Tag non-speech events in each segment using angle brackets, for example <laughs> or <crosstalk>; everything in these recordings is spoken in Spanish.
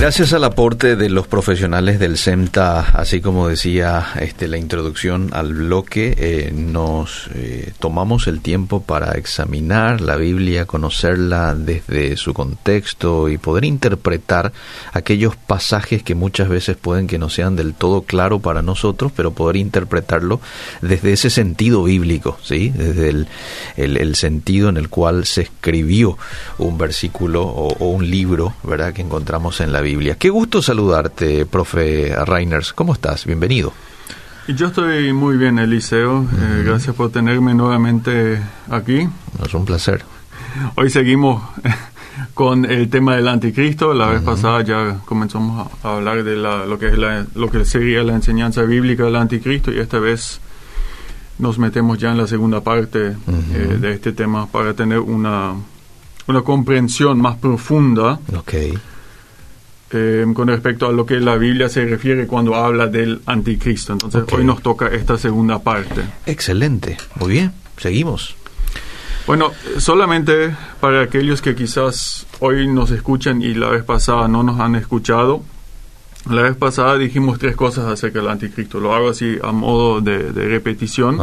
Gracias al aporte de los profesionales del CEMTA, así como decía este, la introducción al bloque, eh, nos eh, tomamos el tiempo para examinar la Biblia, conocerla desde su contexto y poder interpretar aquellos pasajes que muchas veces pueden que no sean del todo claro para nosotros, pero poder interpretarlo desde ese sentido bíblico, ¿sí? desde el, el, sentido en el cual se escribió un versículo o, o un libro ¿verdad? que encontramos en la Biblia. Biblia. Qué gusto saludarte, profe Reiners. ¿Cómo estás? Bienvenido. Yo estoy muy bien, Eliseo. Eh, gracias por tenerme nuevamente aquí. Es un placer. Hoy seguimos <laughs> con el tema del anticristo. La vez pasada ya comenzamos a hablar de lo, que es lo que sería la enseñanza bíblica del anticristo y esta vez nos metemos ya en la segunda parte eh, de este tema para tener una, una comprensión más profunda okay. Eh, con respecto a lo que la Biblia se refiere cuando habla del anticristo. Entonces hoy nos toca esta segunda parte. Excelente, muy bien, seguimos. Bueno, solamente para aquellos que quizás hoy nos escuchan y la vez pasada no nos han escuchado, la vez pasada dijimos tres cosas acerca del anticristo. Lo hago así a modo de, repetición.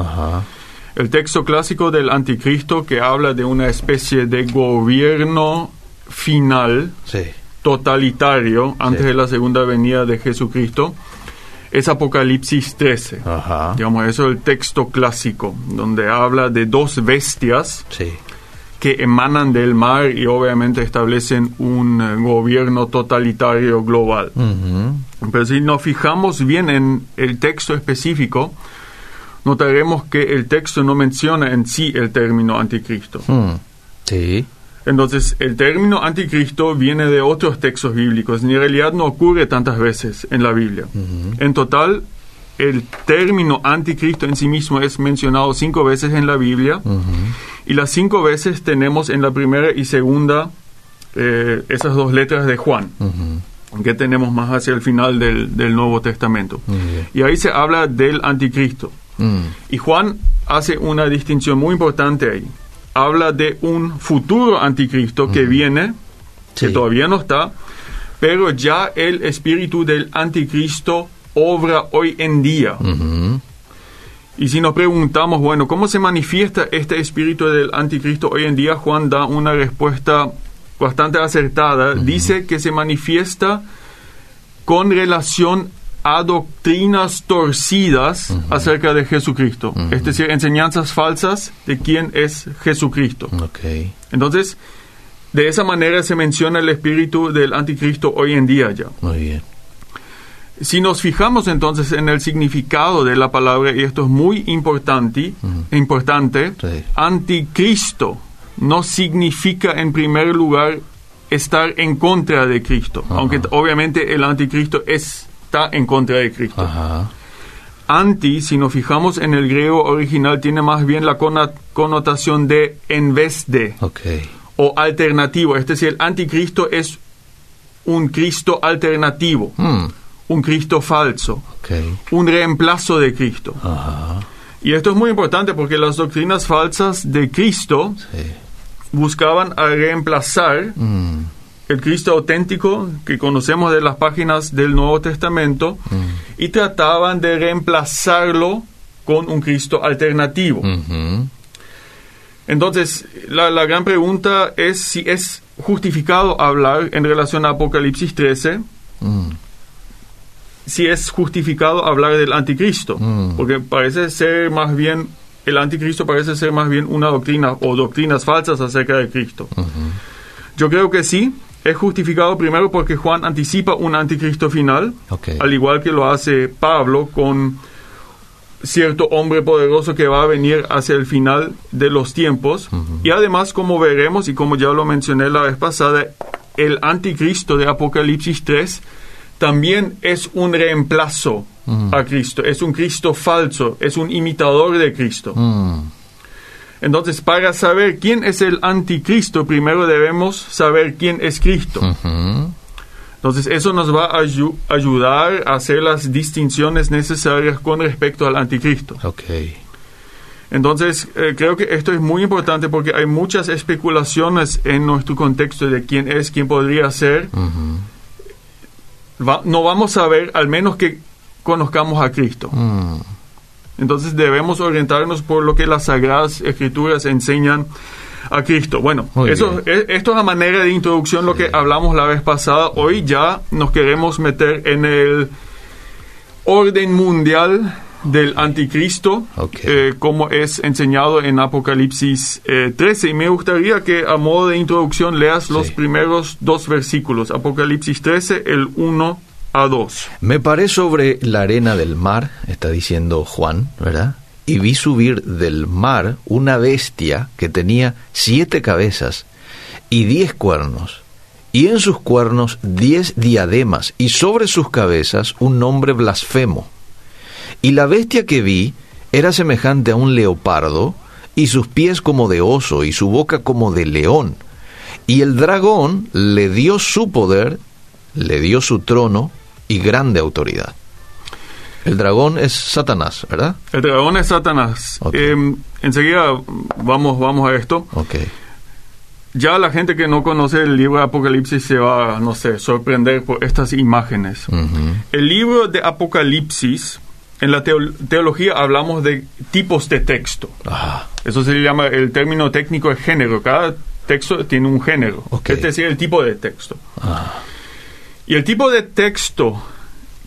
El texto clásico del anticristo que habla de una especie de gobierno final. Sí totalitario antes de la segunda venida de Jesucristo es Apocalipsis 13. Digamos, eso es el texto clásico, donde habla de dos bestias que emanan del mar y obviamente establecen un eh, gobierno totalitario global. Pero si nos fijamos bien en el texto específico, notaremos que el texto no menciona en sí el término anticristo. Hmm. Sí. Entonces, el término anticristo viene de otros textos bíblicos. En realidad no ocurre tantas veces en la Biblia. En total, el término anticristo en sí mismo es mencionado cinco veces en la Biblia. Y las cinco veces tenemos en la primera y segunda eh, esas dos letras de Juan. que tenemos más hacia el final del, Nuevo Testamento. Y ahí se habla del anticristo. Y Juan hace una distinción muy importante ahí habla de un futuro anticristo que viene, que todavía no está, pero ya el espíritu del anticristo obra hoy en día. Y si nos preguntamos, bueno, ¿cómo se manifiesta este espíritu del anticristo hoy en día? Juan da una respuesta bastante acertada. Dice que se manifiesta con relación a doctrinas torcidas acerca de Jesucristo, es decir, enseñanzas falsas de quién es Jesucristo. Okay. Entonces, de esa manera se menciona el espíritu del anticristo hoy en día ya. Muy bien. Si nos fijamos entonces en el significado de la palabra, y esto es muy importante, importante anticristo no significa en primer lugar estar en contra de Cristo, aunque obviamente el anticristo es está en contra de Cristo. Anti, si nos fijamos en el griego original, tiene más bien la connotación de en vez de o alternativo. Es decir, el anticristo es un Cristo alternativo, hmm. un Cristo falso, un reemplazo de Cristo. Y esto es muy importante porque las doctrinas falsas de Cristo buscaban a reemplazar hmm el Cristo auténtico que conocemos de las páginas del Nuevo Testamento mm. y trataban de reemplazarlo con un Cristo alternativo. Entonces, la, gran pregunta es si es justificado hablar en relación a Apocalipsis 13, mm. si es justificado hablar del anticristo, mm. porque parece ser más bien, el anticristo parece ser más bien una doctrina o doctrinas falsas acerca de Cristo. Yo creo que sí, es justificado primero porque Juan anticipa un anticristo final, al igual que lo hace Pablo con cierto hombre poderoso que va a venir hacia el final de los tiempos. Y además, como veremos y como ya lo mencioné la vez pasada, el anticristo de Apocalipsis 3 también es un reemplazo a Cristo, es un Cristo falso, es un imitador de Cristo. Entonces, para saber quién es el anticristo, primero debemos saber quién es Cristo. Entonces, eso nos va a ayudar a hacer las distinciones necesarias con respecto al anticristo. Okay. Entonces, eh, creo que esto es muy importante porque hay muchas especulaciones en nuestro contexto de quién es, quién podría ser. va- no vamos a ver al menos que conozcamos a Cristo. Mm. Entonces debemos orientarnos por lo que las sagradas escrituras enseñan a Cristo. Bueno, Muy eso, e- esto es a manera de introducción lo que hablamos la vez pasada. Hoy ya nos queremos meter en el orden mundial del anticristo, eh, como es enseñado en Apocalipsis eh, 13. Y me gustaría que a modo de introducción leas los Sí. primeros dos versículos. Apocalipsis 13, el 1 a 2. Me paré sobre la arena del mar, está diciendo Juan, ¿verdad? Y vi subir del mar una bestia que tenía siete cabezas y diez cuernos, y en sus cuernos diez diademas, y sobre sus cabezas un nombre blasfemo. Y la bestia que vi era semejante a un leopardo, y sus pies como de oso, y su boca como de león. Y el dragón le dio su poder, le dio su trono y grande autoridad. El dragón es Satanás, ¿verdad? El dragón es Satanás. Ok. Eh, enseguida vamos, vamos a esto. Ok. Ya la gente que no conoce el libro de Apocalipsis se va, no sé, sorprender por estas imágenes. Ujú. El libro de Apocalipsis, en la teo- teología hablamos de tipos de texto. Ah, Eso se llama el término técnico de género. Cada texto tiene un género. Ok. Es decir, el tipo de texto. ah, Y el tipo de texto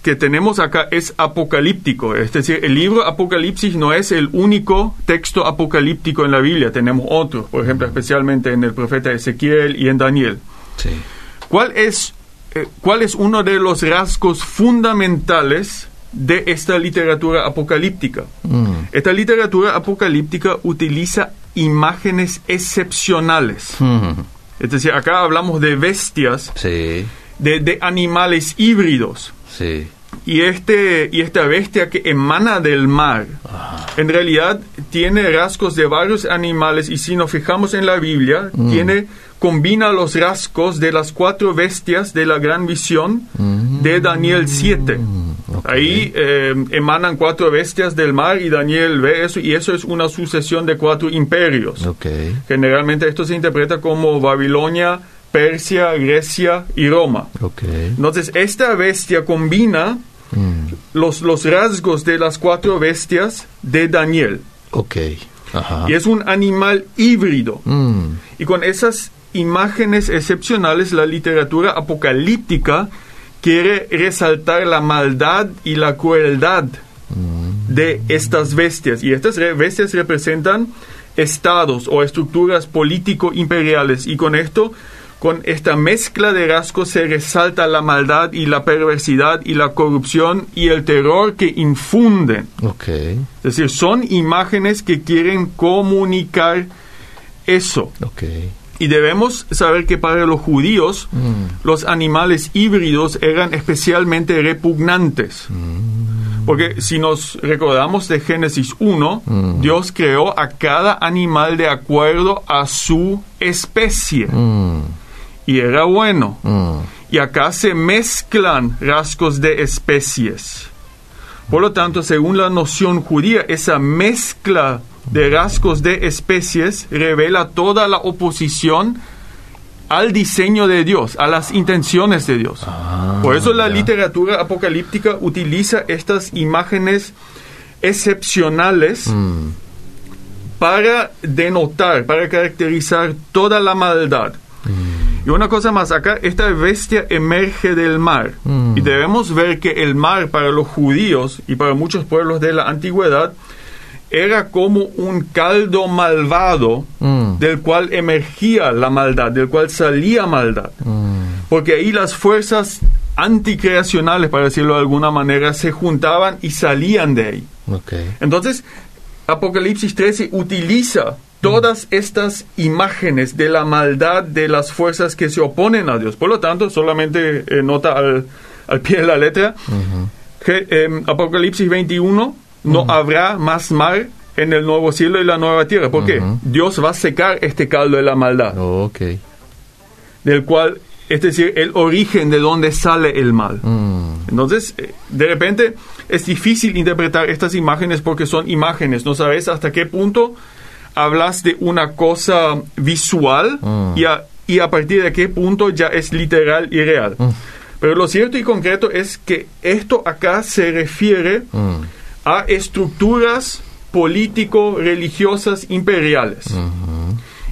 que tenemos acá es apocalíptico. Es decir, el libro Apocalipsis no es el único texto apocalíptico en la Biblia. Tenemos otros, por ejemplo, especialmente en el profeta Ezequiel y en Daniel. sí. ¿Cuál es, eh, ¿Cuál es uno de los rasgos fundamentales de esta literatura apocalíptica? Mm, Esta literatura apocalíptica utiliza imágenes excepcionales. mm, Es decir, acá hablamos de bestias, sí, de, de animales híbridos. sí. Y, este, y esta bestia que emana del mar, en realidad tiene rasgos de varios animales y si nos fijamos en la Biblia, tiene, combina los rasgos de las cuatro bestias de la gran visión de Daniel 7. ok. Ahí eh, emanan cuatro bestias del mar y Daniel ve eso y eso es una sucesión de cuatro imperios. Ok. Generalmente esto se interpreta como Babilonia, Persia, Grecia y Roma. Ok. Entonces, esta bestia combina Mm, los, los rasgos de las cuatro bestias de Daniel. ok. Ajá. Y es un animal híbrido. Mm, Y con esas imágenes excepcionales, la literatura apocalíptica quiere resaltar la maldad y la crueldad de estas bestias. Y estas re- bestias representan estados o estructuras político-imperiales. Y con esto, con esta mezcla de rasgos, se resalta la maldad y la perversidad y la corrupción y el terror que infunden. ok. Es decir, son imágenes que quieren comunicar eso. Ok. Y debemos saber que para los judíos Mm, los animales híbridos eran especialmente repugnantes. Porque si nos recordamos de Génesis 1, Mm. Dios creó a cada animal de acuerdo a su especie. Mm, Y era bueno. mm, Y acá se mezclan rasgos de especies. Por lo tanto, según la noción judía, esa mezcla de rasgos de especies revela toda la oposición al diseño de Dios, a las intenciones de Dios. Ah, Por eso la ya. literatura apocalíptica utiliza estas imágenes excepcionales Mm, para denotar, para caracterizar toda la maldad. Y una cosa más, acá esta bestia emerge del mar. Mm. Y debemos ver que el mar para los judíos y para muchos pueblos de la antigüedad era como un caldo malvado mm, del cual emergía la maldad, del cual salía maldad. mm, Porque ahí las fuerzas anticreacionales, para decirlo de alguna manera, se juntaban y salían de ahí. Entonces, Apocalipsis 13 utiliza todas estas imágenes de la maldad de las fuerzas que se oponen a Dios. Por lo tanto, solamente eh, nota al, al pie de la letra, que em, Apocalipsis 21, no habrá más mar en el nuevo cielo y la nueva tierra. ¿Por qué? Ujú. Dios va a secar este caldo de la maldad, Ok. del cual, es decir, el origen de donde sale el mal. Mm, Entonces, eh, de repente es difícil interpretar estas imágenes porque son imágenes. No sabes hasta qué punto hablas de una cosa visual Mm. y, a, y a partir de qué punto ya es literal y real. Mm. Pero lo cierto y concreto es que esto acá se refiere Mm. a estructuras político-religiosas imperiales.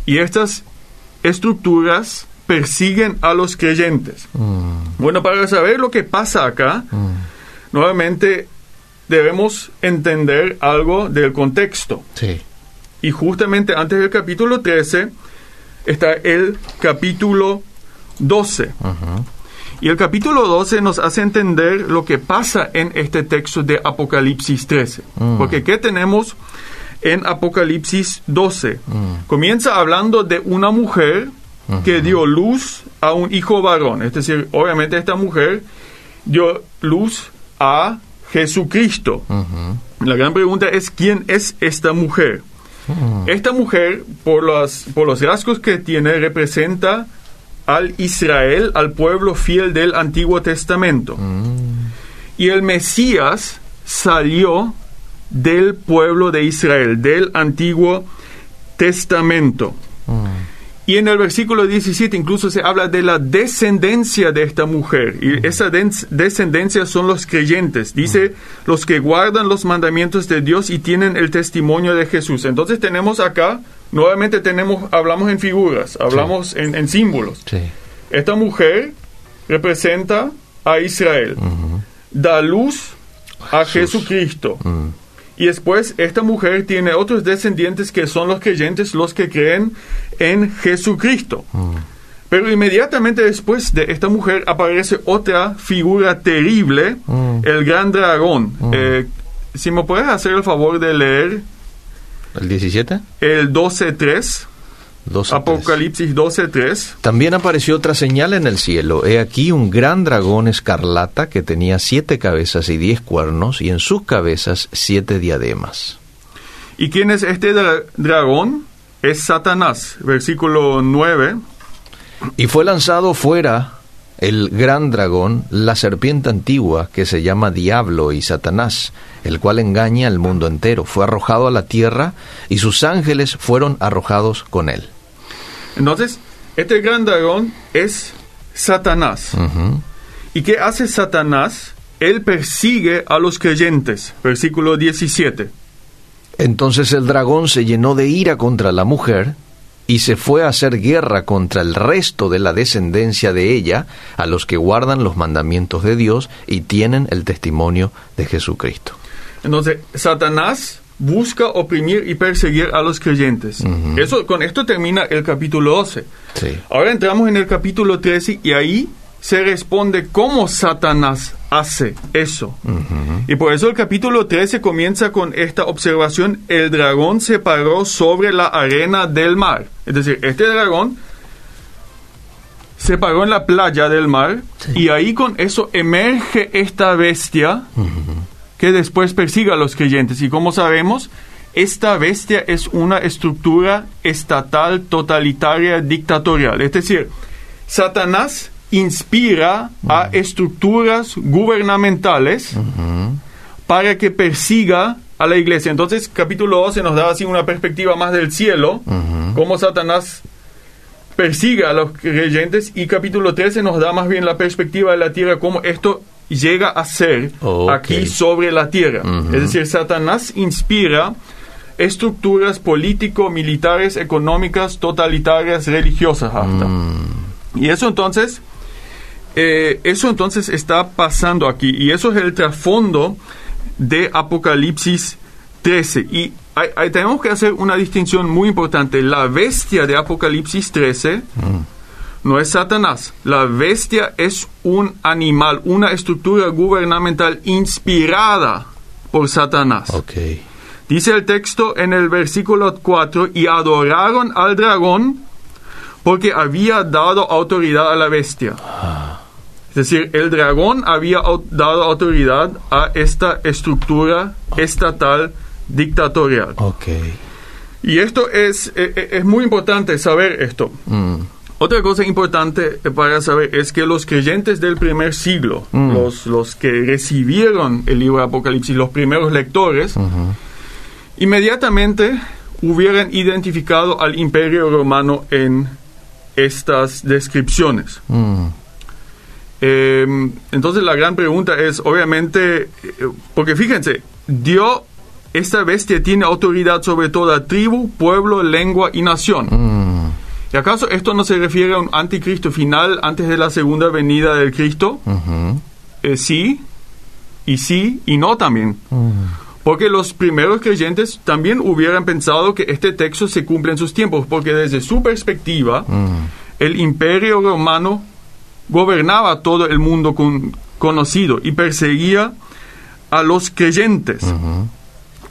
Y estas estructuras persiguen a los creyentes. Bueno, para saber lo que pasa acá, nuevamente debemos entender algo del contexto. Sí. Y justamente antes del capítulo 13 está el capítulo 12. Ujú. Y el capítulo 12 nos hace entender lo que pasa en este texto de Apocalipsis 13. Mm. Porque ¿qué tenemos en Apocalipsis 12? Mm. Comienza hablando de una mujer que dio luz a un hijo varón. Es decir, obviamente esta mujer dio luz a Jesucristo. La gran pregunta es quién es esta mujer. Mm. Esta mujer, por los, por los rasgos que tiene, representa al Israel, al pueblo fiel del Antiguo Testamento. Mm. Y el Mesías salió del pueblo de Israel, del Antiguo Testamento. Mm. Y en el versículo 17 incluso se habla de la descendencia de esta mujer. Y esa des- descendencia son los creyentes. Dice los que guardan los mandamientos de Dios y tienen el testimonio de Jesús. Entonces tenemos acá, nuevamente tenemos, hablamos en figuras, hablamos en, en símbolos. Sí. Esta mujer representa a Israel. Da luz a Jesús. Jesucristo. Mm. Y después esta mujer tiene otros descendientes que son los creyentes, los que creen en Jesucristo. Mm. Pero inmediatamente después de esta mujer aparece otra figura terrible, Mm. el gran dragón. Eh, si me puedes hacer el favor de leer ¿El 17? el 12.3, 12. Apocalipsis 12.3. También apareció otra señal en el cielo. He aquí un gran dragón escarlata que tenía siete cabezas y diez cuernos, y en sus cabezas siete diademas. ¿Y quién es este dra- dragón? Es Satanás. Versículo 9. Y fue lanzado fuera el gran dragón, la serpiente antigua, que se llama Diablo y Satanás, el cual engaña al mundo entero. Fue arrojado a la tierra, y sus ángeles fueron arrojados con él. Entonces, este gran dragón es Satanás. ¿Y qué hace Satanás? Él persigue a los creyentes. Versículo 17. Entonces el dragón se llenó de ira contra la mujer y se fue a hacer guerra contra el resto de la descendencia de ella, a los que guardan los mandamientos de Dios y tienen el testimonio de Jesucristo. Entonces, Satanás busca oprimir y perseguir a los creyentes. Eso, con esto termina el capítulo 12. Sí. Ahora entramos en el capítulo 13 y ahí se responde cómo Satanás hace eso. Y por eso el capítulo 13 comienza con esta observación, el dragón se paró sobre la arena del mar. Es decir, este dragón se paró en la playa del mar Sí. y ahí con eso emerge esta bestia que después persigue a los creyentes. Y como sabemos, esta bestia es una estructura estatal, totalitaria, dictatorial. Es decir, Satanás inspira a estructuras gubernamentales para que persiga a la iglesia. Entonces, capítulo 12 nos da así una perspectiva más del cielo, Ujú. cómo Satanás persigue a los creyentes, y capítulo 13 nos da más bien la perspectiva de la tierra, cómo esto llega a ser Ok. aquí sobre la tierra. Ujú. Es decir, Satanás inspira estructuras político, militares, económicas, totalitarias, religiosas hasta. Mm. Y eso entonces, eh, eso entonces está pasando aquí. Y eso es el trasfondo de Apocalipsis 13. Y hay- hay- tenemos que hacer una distinción muy importante. La bestia de Apocalipsis 13 no es Satanás. La bestia es un animal, una estructura gubernamental inspirada por Satanás. Dice el texto en el versículo 4, y adoraron al dragón porque había dado autoridad a la bestia. Es decir, el dragón había dado autoridad a esta estructura estatal dictatorial. Y esto es, eh, eh, es muy importante saber esto. Mm. Otra cosa importante eh, para saber es que los creyentes del primer siglo, Mm. los, los que recibieron el libro de Apocalipsis, los primeros lectores, inmediatamente hubieran identificado al imperio romano en estas descripciones. Mm. Eh, entonces la gran pregunta es, obviamente, eh, porque fíjense, Dios, esta bestia tiene autoridad sobre toda tribu, pueblo, lengua y nación. Mm, ¿Y acaso esto no se refiere a un anticristo final antes de la segunda venida del Cristo? Eh, sí, y sí, y no también. Porque los primeros creyentes también hubieran pensado que este texto se cumple en sus tiempos, porque desde su perspectiva, mm, el imperio romano gobernaba todo el mundo con- conocido y perseguía a los creyentes.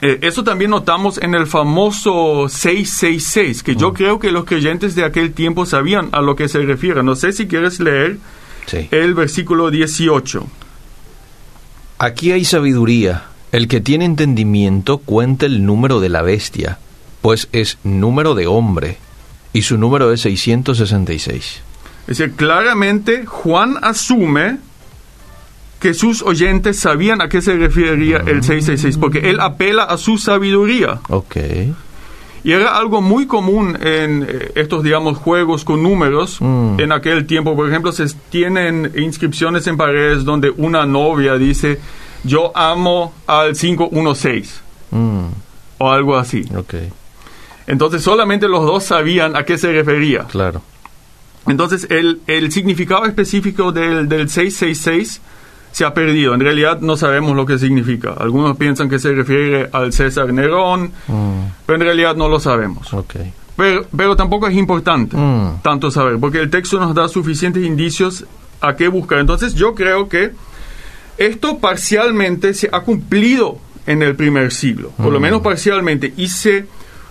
Eh, eso también notamos en el famoso 666, que yo creo que los creyentes de aquel tiempo sabían a lo que se refiere. No sé si quieres leer Sí. el versículo 18. Aquí hay sabiduría. El que tiene entendimiento cuenta el número de la bestia, pues es número de hombre, y su número es 666. Es decir, claramente Juan asume que sus oyentes sabían a qué se refería el 666, porque él apela a su sabiduría. Ok. Y era algo muy común en eh, estos, digamos, juegos con números. Mm. En aquel tiempo, por ejemplo, se tienen inscripciones en paredes donde una novia dice, yo amo al 516, Mm, o algo así. ok, Entonces solamente los dos sabían a qué se refería. claro. Entonces el, el significado específico del, del 666 se ha perdido. En realidad no sabemos lo que significa. Algunos piensan que se refiere al César Nerón, Mm, pero en realidad no lo sabemos. ok. Pero, pero tampoco es importante Mm. tanto saber, porque el texto nos da suficientes indicios a qué buscar. Entonces yo creo que esto parcialmente se ha cumplido en el primer siglo, por lo menos parcialmente, y se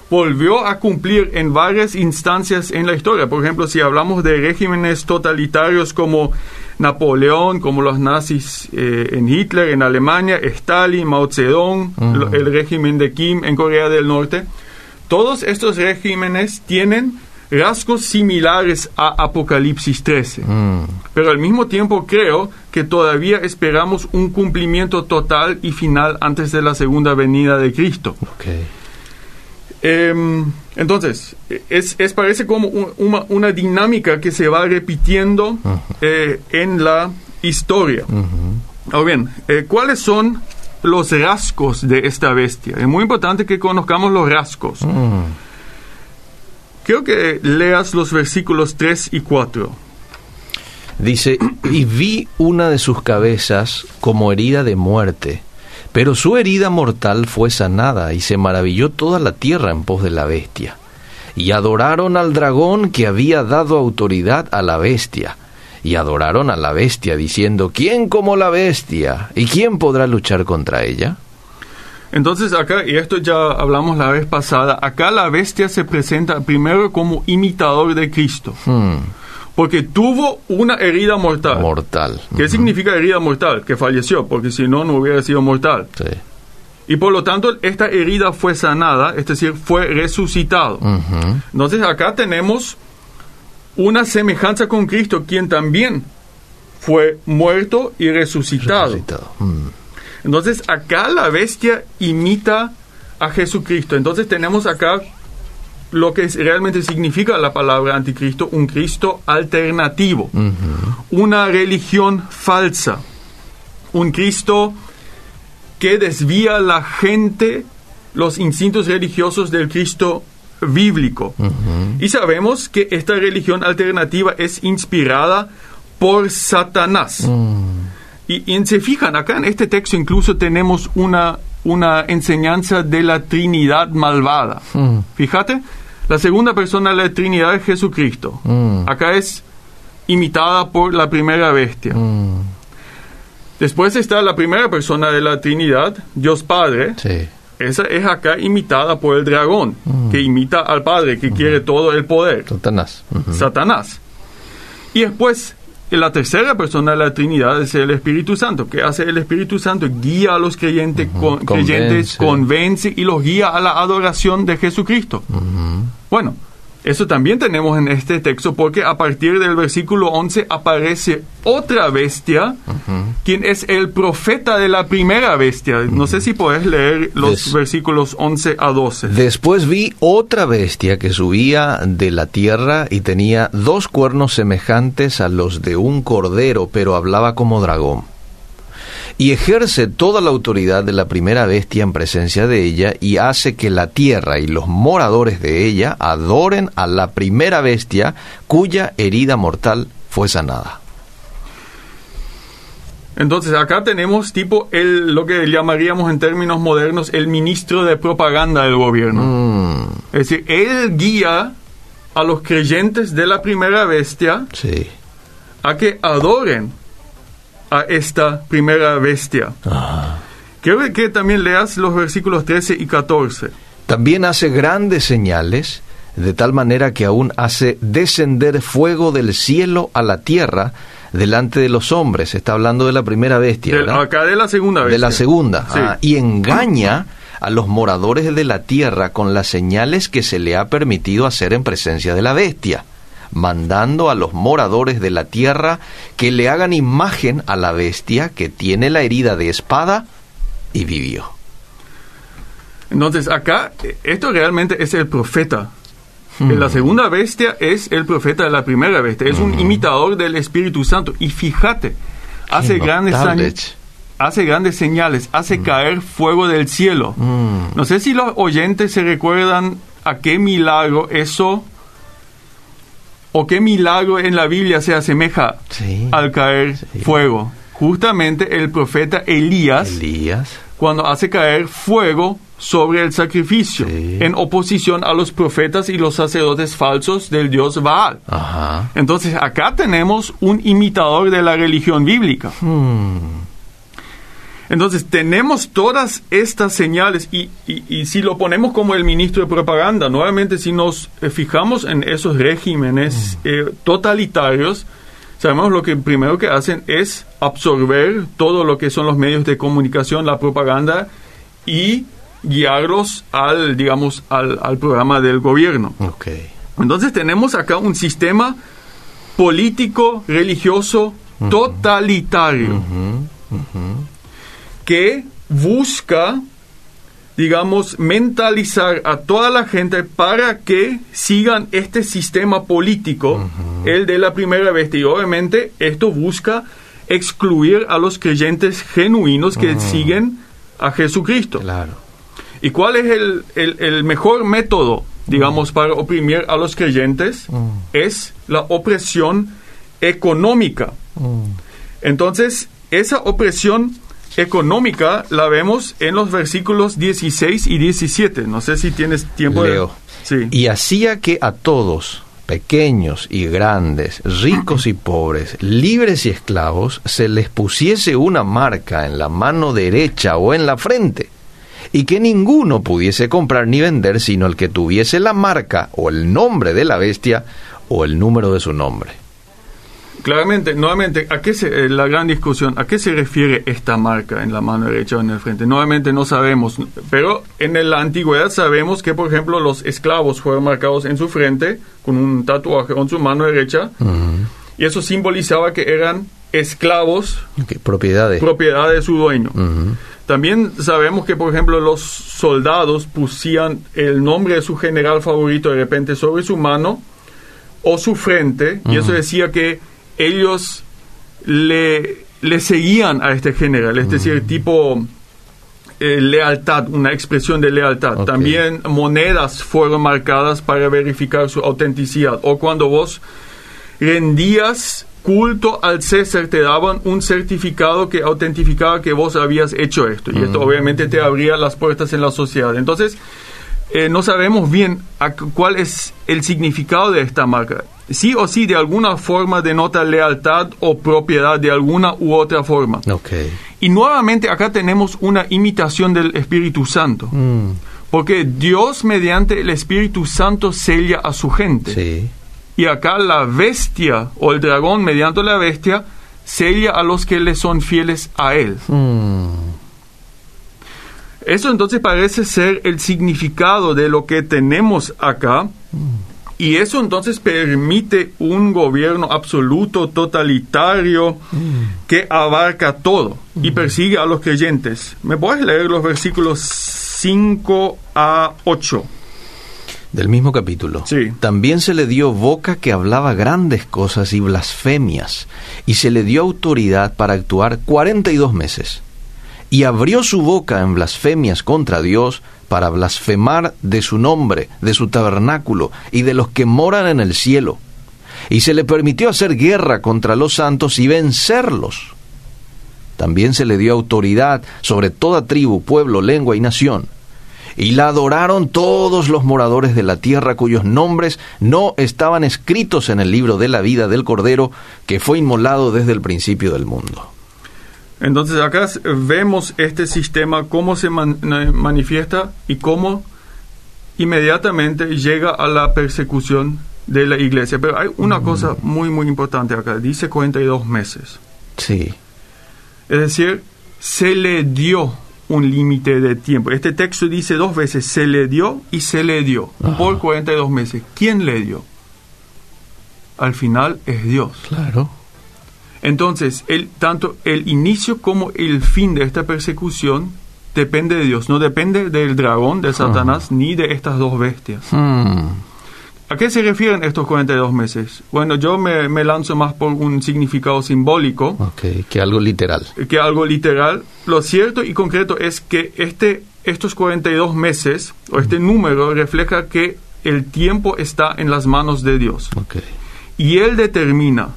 volvió a cumplir en varias instancias en la historia. Por ejemplo, si hablamos de regímenes totalitarios como Napoleón, como los nazis eh, en Hitler, en Alemania, Stalin, Mao Zedong, el régimen de Kim en Corea del Norte, todos estos regímenes tienen rasgos similares a Apocalipsis 13. Mm, Pero al mismo tiempo creo que todavía esperamos un cumplimiento total y final antes de la segunda venida de Cristo. Em, entonces, es, es parece como un- una, una dinámica que se va repitiendo eh, en la historia. Ahora bien, eh, ¿cuáles son los rasgos de esta bestia? Es muy importante que conozcamos los rasgos. Quiero que leas los versículos 3 y 4. Dice, y vi una de sus cabezas como herida de muerte, pero su herida mortal fue sanada y se maravilló toda la tierra en pos de la bestia. Y adoraron al dragón que había dado autoridad a la bestia. Y adoraron a la bestia diciendo, ¿quién como la bestia? ¿Y quién podrá luchar contra ella? Entonces acá, y esto ya hablamos la vez pasada, acá la bestia se presenta primero como imitador de Cristo, Hmm, porque tuvo una herida mortal. mortal. ¿Qué significa herida mortal? Que falleció, porque si no, no hubiera sido mortal. sí. Y por lo tanto, esta herida fue sanada, es decir, fue resucitado. Entonces acá tenemos una semejanza con Cristo, quien también fue muerto y resucitado. resucitado. Mm, Entonces acá la bestia imita a Jesucristo. Entonces tenemos acá lo que realmente significa la palabra anticristo, un Cristo alternativo, una religión falsa, un Cristo que desvía a la gente los instintos religiosos del Cristo bíblico. Y sabemos que esta religión alternativa es inspirada por Satanás. Mm, Y, y se fijan, acá en este texto incluso tenemos una, una enseñanza de la Trinidad malvada. mm, Fíjate, la segunda persona de la Trinidad es Jesucristo. Mm. Acá es imitada por la primera bestia. mm, Después está la primera persona de la Trinidad, Dios Padre. sí. Esa es acá imitada por el dragón, que imita al Padre, que quiere todo el poder. Satanás. Satanás. Y después, la tercera persona de la Trinidad es el Espíritu Santo. ¿Qué hace el Espíritu Santo? Guía a los creyentes, con- creyentes Convence. convence y los guía a la adoración de Jesucristo. Bueno, Eso también tenemos en este texto porque a partir del versículo 11 aparece otra bestia, quien es el profeta de la primera bestia. No sé si puedes leer los versículos 11 a 12. Después vi otra bestia que subía de la tierra y tenía dos cuernos semejantes a los de un cordero, pero hablaba como dragón y ejerce toda la autoridad de la primera bestia en presencia de ella y hace que la tierra y los moradores de ella adoren a la primera bestia cuya herida mortal fue sanada. Entonces acá tenemos tipo el, lo que llamaríamos en términos modernos el ministro de propaganda del gobierno. Mm. Es decir, él guía a los creyentes de la primera bestia a que adoren a esta primera bestia. Quiero que también leas los versículos 13 y 14. También hace grandes señales, de tal manera que aún hace descender fuego del cielo a la tierra delante de los hombres. Está hablando de la primera bestia. acá de la segunda bestia. De la segunda. Ah, y engaña a los moradores de la tierra con las señales que se le ha permitido hacer en presencia de la bestia mandando a los moradores de la tierra que le hagan imagen a la bestia que tiene la herida de espada y vivió. Entonces acá, esto realmente es el profeta. La hmm. segunda bestia es el profeta de la primera bestia, es un hmm. imitador del Espíritu Santo. Y fíjate, hace grandes, hace grandes señales, hace hmm. caer fuego del cielo. No sé si los oyentes se recuerdan a qué milagro eso ¿O qué milagro en la Biblia se asemeja al caer fuego? Justamente el profeta Elías, Elías, cuando hace caer fuego sobre el sacrificio, en oposición a los profetas y los sacerdotes falsos del dios Baal. Entonces acá tenemos un imitador de la religión bíblica. Hmm. Entonces tenemos todas estas señales y, si lo ponemos como el ministro de propaganda, nuevamente si nos eh, fijamos en esos regímenes mm. eh, totalitarios, sabemos lo que primero que hacen es absorber todo lo que son los medios de comunicación, la propaganda y guiarlos al, digamos, al, programa del gobierno. Entonces tenemos acá un sistema político, religioso, totalitario que busca, digamos, mentalizar a toda la gente para que sigan este sistema político, el de la primera vez. Y obviamente esto busca excluir a los creyentes genuinos que siguen a Jesucristo. Claro. ¿Y cuál es el, el, mejor método, digamos, para oprimir a los creyentes? Es la opresión económica. Entonces, esa opresión económica la vemos en los versículos 16 y 17. No sé si tienes tiempo Leo. Sí. Y hacía que a todos, pequeños y grandes, ricos y pobres, libres y esclavos, se les pusiese una marca en la mano derecha o en la frente, y que ninguno pudiese comprar ni vender sino el que tuviese la marca o el nombre de la bestia o el número de su nombre. Claramente, nuevamente, ¿a qué se, eh, la gran discusión, ¿a qué se refiere esta marca en la mano derecha o en el frente? Nuevamente no sabemos, pero en la antigüedad sabemos que, por ejemplo, los esclavos fueron marcados en su frente con un tatuaje con su mano derecha y eso simbolizaba que eran esclavos, propiedad, de. propiedad de su dueño. También sabemos que, por ejemplo, los soldados pusían el nombre de su general favorito de repente sobre su mano o su frente, y eso decía que ellos le, le seguían a este general, es decir, mm. tipo eh, lealtad, una expresión de lealtad. También monedas fueron marcadas para verificar su autenticidad. O cuando vos rendías culto al César, te daban un certificado que autentificaba que vos habías hecho esto. Y esto mm. obviamente te abría las puertas en la sociedad. Entonces, eh, no sabemos bien cuál es el significado de esta marca sí o sí de alguna forma denota lealtad o propiedad de alguna u otra forma. Okay. Y nuevamente acá tenemos una imitación del Espíritu Santo. Mm. Porque Dios mediante el Espíritu Santo sella a su gente. Sí. Y acá la bestia o el dragón mediante la bestia sella a los que le son fieles a él. Mm. Eso entonces parece ser el significado de lo que tenemos acá. Mm. Y eso entonces permite un gobierno absoluto, totalitario, que abarca todo y persigue a los creyentes. ¿Me puedes leer los versículos 5 a 8? Del mismo capítulo. Sí. También se le dio boca que hablaba grandes cosas y blasfemias, y se le dio autoridad para actuar 42 meses. Y abrió su boca en blasfemias contra Dios para blasfemar de su nombre, de su tabernáculo y de los que moran en el cielo. Y se le permitió hacer guerra contra los santos y vencerlos. También se le dio autoridad sobre toda tribu, pueblo, lengua y nación. Y la adoraron todos los moradores de la tierra cuyos nombres no estaban escritos en el libro de la vida del Cordero que fue inmolado desde el principio del mundo. Entonces acá vemos este sistema, cómo se man- manifiesta y cómo inmediatamente llega a la persecución de la iglesia. Pero hay una cosa muy, muy importante acá. Dice 42 meses. Sí. Es decir, se le dio un límite de tiempo. Este texto dice dos veces, se le dio y se le dio Ajá. por 42 meses. ¿Quién le dio? Al final es Dios. Claro. Entonces, el, tanto el inicio como el fin de esta persecución depende de Dios, no depende del dragón, de Satanás, ni de estas dos bestias. Hmm. ¿A qué se refieren estos 42 meses? Bueno, yo me, me lanzo más por un significado simbólico que algo literal. que algo literal. Lo cierto y concreto es que este, estos 42 meses, o este número, refleja que el tiempo está en las manos de Dios. Y Él determina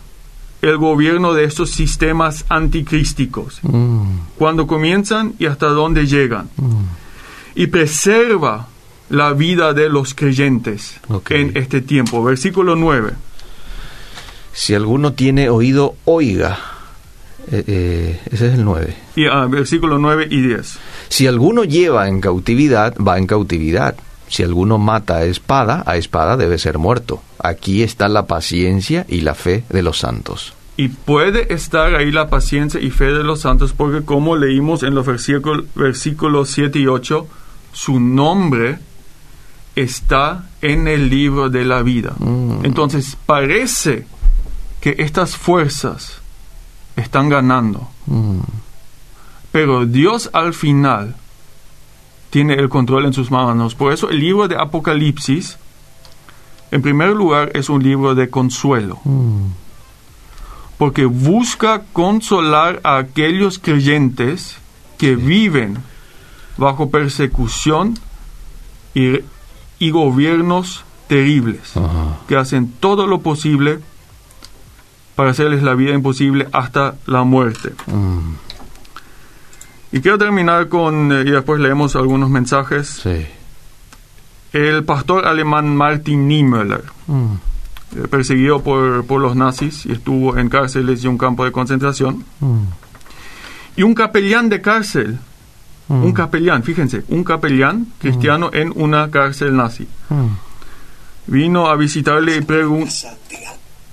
el gobierno de estos sistemas anticrísticos, Mm, cuando comienzan y hasta dónde llegan. mm. Y preserva la vida de los creyentes en este tiempo. Versículo 9. Si alguno tiene oído, oiga. Eh, eh, ese es el 9. Y ah, versículo 9 y 10. Si alguno lleva en cautividad, va en cautividad. Si alguno mata a espada, a espada debe ser muerto. Aquí está la paciencia y la fe de los santos. Y puede estar ahí la paciencia y fe de los santos, porque como leímos en los versículos, versículos 7 y 8, su nombre está en el libro de la vida. Mm. Entonces parece que estas fuerzas están ganando, Mm, pero Dios al final tiene el control en sus manos. Por eso el libro de Apocalipsis, en primer lugar, es un libro de consuelo mm, porque busca consolar a aquellos creyentes que viven bajo persecución y, y gobiernos terribles, ajá. que hacen todo lo posible para hacerles la vida imposible hasta la muerte. Mm, Y quiero terminar con, eh, y después leemos algunos mensajes, sí. el pastor alemán Martin Niemöller, Mm, eh, perseguido por, por los nazis y estuvo en cárceles y un campo de concentración, mm, y un capellán de cárcel, mm, un capellán, fíjense, un capellán cristiano en una cárcel nazi. mm. Vino a visitarle y, pregun-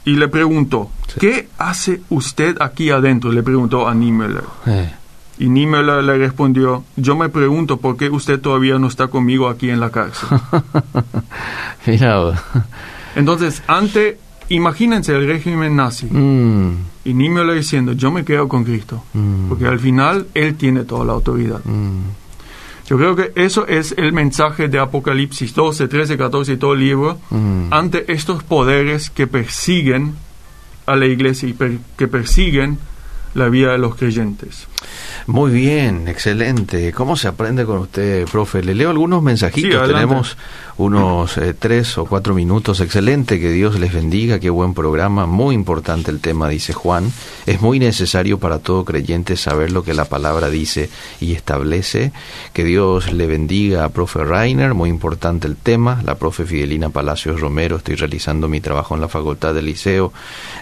y le preguntó, ¿qué hace usted aquí adentro? Le preguntó a Niemöller. Eh, Y Niemöller le respondió, yo me pregunto por qué usted todavía no está conmigo aquí en la cárcel. <laughs> Entonces, ante, imagínense el régimen nazi Mm, y Niemöller diciendo, yo me quedo con Cristo, mm, porque al final Él tiene toda la autoridad. mm. Yo creo que eso es el mensaje de Apocalipsis 12, 13, 14 y todo el libro Mm. ante estos poderes que persiguen a la iglesia y per- que persiguen la vida de los creyentes. Muy bien, excelente. ¿Cómo se aprende con usted, profe? Le leo algunos mensajitos. Sí. Tenemos unos eh, tres o cuatro minutos. Excelente, que Dios les bendiga. Qué buen programa. Muy importante el tema, dice Juan. Es muy necesario para todo creyente saber lo que la palabra dice y establece. Que Dios le bendiga a profe Rainer. Muy importante el tema. La profe Fidelina Palacios Romero. Estoy realizando mi trabajo en la Facultad del Liceo.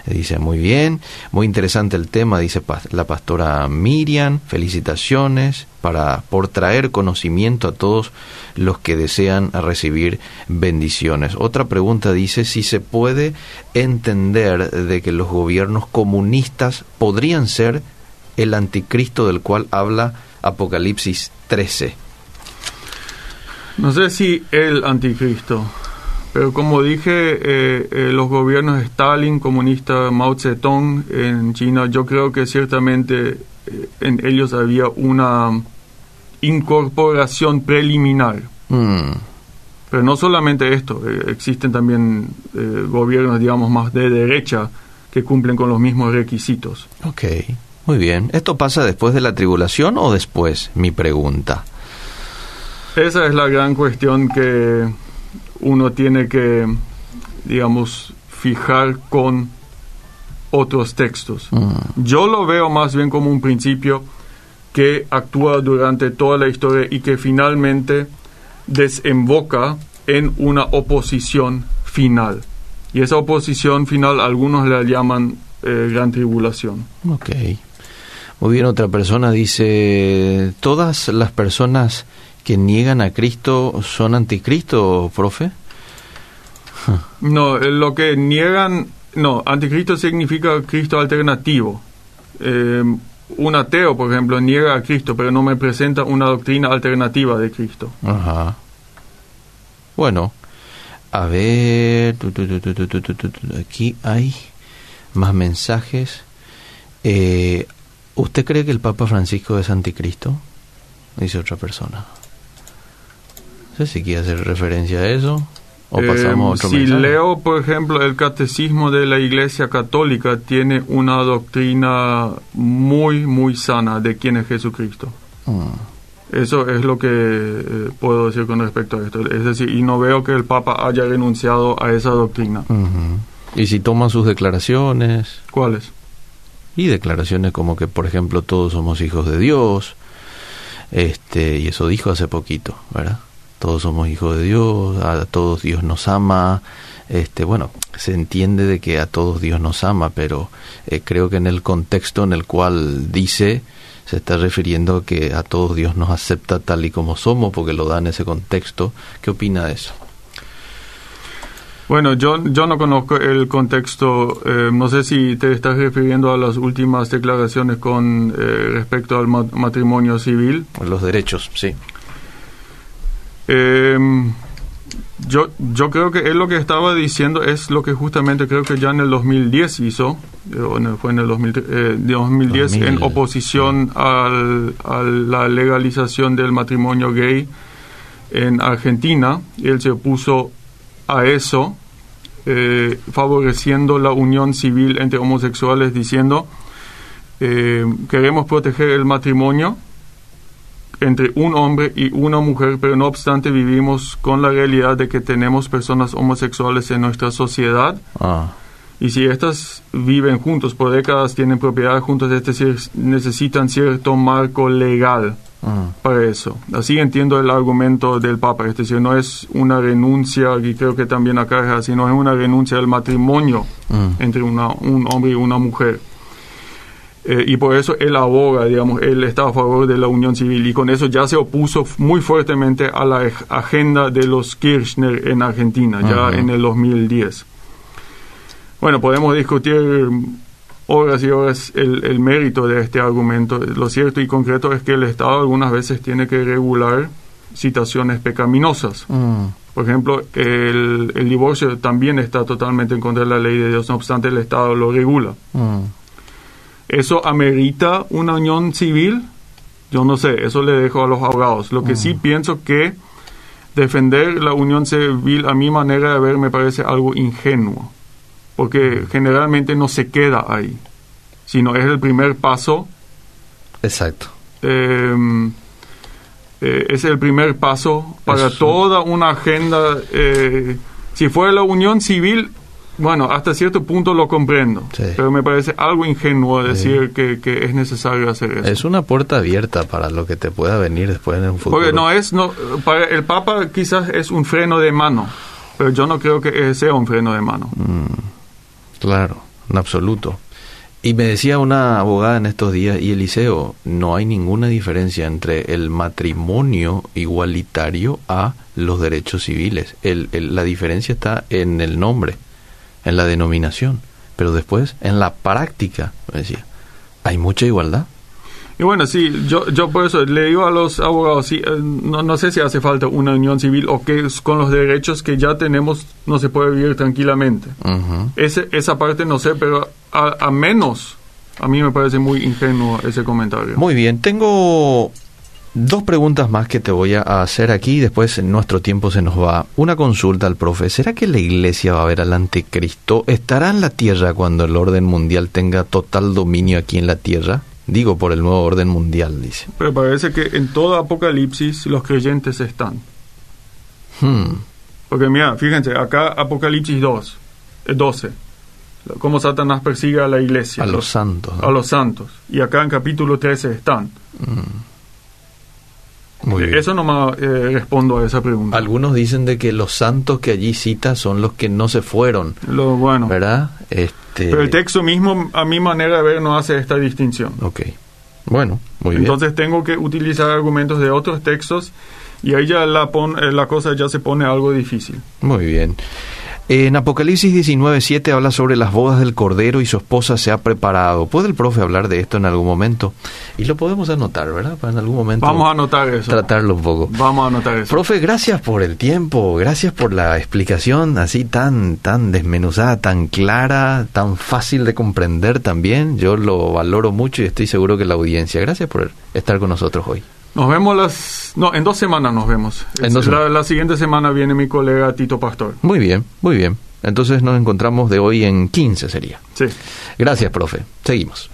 Dice muy bien. Muy interesante el tema, dice pa- la pastora Miriam. Felicitaciones para por traer conocimiento a todos los que desean recibir bendiciones. Otra pregunta dice si se puede entender de que los gobiernos comunistas podrían ser el anticristo del cual habla Apocalipsis 13. No sé si el anticristo, Pero como dije, eh, eh, los gobiernos Stalin, comunista Mao Zedong en China, yo creo que ciertamente en ellos había una incorporación preliminar. Mm. Pero no solamente esto, eh, existen también eh, gobiernos, digamos, más de derecha que cumplen con los mismos requisitos. Ok, muy bien. ¿Esto pasa después de la tribulación o después? Mi pregunta. Esa es la gran cuestión que uno tiene que, digamos, fijar con otros textos. Mm. Yo lo veo más bien como un principio que actúa durante toda la historia y que finalmente desemboca en una oposición final. Y esa oposición final algunos la llaman eh, gran tribulación. Ok. Muy bien, otra persona dice, ¿todas las personas que niegan a Cristo son anticristo, profe? No, eh, lo que niegan, no, anticristo significa Cristo alternativo. Eh, un ateo, por ejemplo, niega a Cristo, pero no me presenta una doctrina alternativa de Cristo. Ajá. Bueno, a ver, tu, tu, tu, aquí hay más mensajes. Eh, ¿Usted cree que el Papa Francisco es anticristo? Dice otra persona. No sé si quiere hacer referencia a eso o Eh, pasamos a otro si mensaje. leo, por ejemplo, el catecismo de la Iglesia Católica, tiene una doctrina muy, muy sana de quién es Jesucristo. Mm, Eso es lo que eh, puedo decir con respecto a esto. Es decir, y no veo que el Papa haya renunciado a esa doctrina. Y si toman sus declaraciones ¿Cuáles? y declaraciones como que, por ejemplo, todos somos hijos de Dios, este, y eso dijo hace poquito, ¿verdad? Todos somos hijos de Dios, a todos Dios nos ama, este, bueno, se entiende de que a todos Dios nos ama, pero eh, creo que en el contexto en el cual dice, se está refiriendo que a todos Dios nos acepta tal y como somos, porque lo da en ese contexto. ¿Qué opina de eso? Bueno, yo, yo no conozco el contexto. eh, no sé si te estás refiriendo a las últimas declaraciones con eh, respecto al ma- matrimonio civil. Los derechos, sí. Eh, yo, yo creo que él lo que estaba diciendo es lo que justamente creo que ya en el 2010 hizo, eh, fue en el 2000, eh, 2010, 2000, en oposición al, a la legalización del matrimonio gay en Argentina. Él se opuso a eso, eh, favoreciendo la unión civil entre homosexuales, diciendo, eh, queremos proteger el matrimonio entre un hombre y una mujer, pero no obstante vivimos con la realidad de que tenemos personas homosexuales en nuestra sociedad Ah, y si estas viven juntos por décadas, tienen propiedad juntos, es decir, necesitan cierto marco legal ah, para eso. Así entiendo el argumento del Papa, es decir, no es una renuncia, y creo que también acá es así, no es una renuncia al matrimonio mm, entre una, un hombre y una mujer. Eh, y por eso él aboga, digamos, él está a favor de la unión civil y con eso ya se opuso muy fuertemente a la ag- agenda de los Kirchner en Argentina, ya en el 2010. Bueno, podemos discutir horas y horas el, el mérito de este argumento. Lo cierto y concreto es que el Estado algunas veces tiene que regular situaciones pecaminosas. mm, Por ejemplo, el, el divorcio también está totalmente en contra de la ley de Dios, no obstante el Estado lo regula. mm. ¿Eso amerita una unión civil? Yo no sé, eso le dejo a los abogados. Lo que sí pienso que defender la unión civil a mi manera de ver me parece algo ingenuo, porque generalmente no se queda ahí, sino es el primer paso Exacto. eh, eh, es el primer paso para Eso. toda una agenda. eh, si fuera la unión civil, bueno, hasta cierto punto lo comprendo, Sí. pero me parece algo ingenuo decir que, que es necesario hacer eso. Es una puerta abierta para lo que te pueda venir después en un futuro. Porque no es, no, para el Papa quizás es un freno de mano, pero yo no creo que sea un freno de mano. Claro, en absoluto. Y me decía una abogada en estos días, y Eliseo, no hay ninguna diferencia entre el matrimonio igualitario a los derechos civiles. El, el- la diferencia está en el nombre, en la denominación, pero después en la práctica, me decía, hay mucha igualdad. Y bueno, sí, yo, yo por eso le digo a los abogados, sí, eh, no, no sé si hace falta una unión civil o que con los derechos que ya tenemos no se puede vivir tranquilamente. Ese, esa parte no sé, pero a, a menos, a mí me parece muy ingenuo ese comentario. Muy bien, tengo dos preguntas más que te voy a hacer aquí, después en nuestro tiempo se nos va. Una consulta al profe, ¿será que la iglesia va a ver al anticristo? ¿Estará en la tierra cuando el orden mundial tenga total dominio aquí en la tierra? Digo por el nuevo orden mundial, dice. Pero parece que en todo Apocalipsis los creyentes están. Hmm, Porque mira, fíjense, acá Apocalipsis 2, eh, 12, cómo Satanás persigue a la iglesia. a los santos. ¿no? a los santos. Y acá en capítulo 13 están. Muy bien. Eso nomás eh, respondo a esa pregunta. Algunos dicen de que los santos que allí cita son los que no se fueron, Lo bueno. ¿verdad? Este, Pero el texto mismo, a mi manera de ver, no hace esta distinción. Ok. Bueno, muy bien. Entonces tengo que utilizar argumentos de otros textos y ahí ya la, pon- eh, la cosa ya se pone algo difícil. Muy bien. En Apocalipsis 19.7 habla sobre las bodas del Cordero y su esposa se ha preparado. ¿Puede el profe hablar de esto en algún momento? Y lo podemos anotar, ¿verdad? Para en algún momento Vamos a anotar eso. tratarlo un poco. Vamos a anotar eso. Profe, gracias por el tiempo, gracias por la explicación así tan tan desmenuzada, tan clara, tan fácil de comprender también. Yo lo valoro mucho y estoy seguro que la audiencia. Gracias por estar con nosotros hoy. Nos vemos las... No, en dos semanas nos vemos. En dos la, la siguiente semana viene mi colega Tito Pastor. Muy bien, muy bien. Entonces nos encontramos de hoy en 15 sería. Sí. Gracias, profe. Seguimos.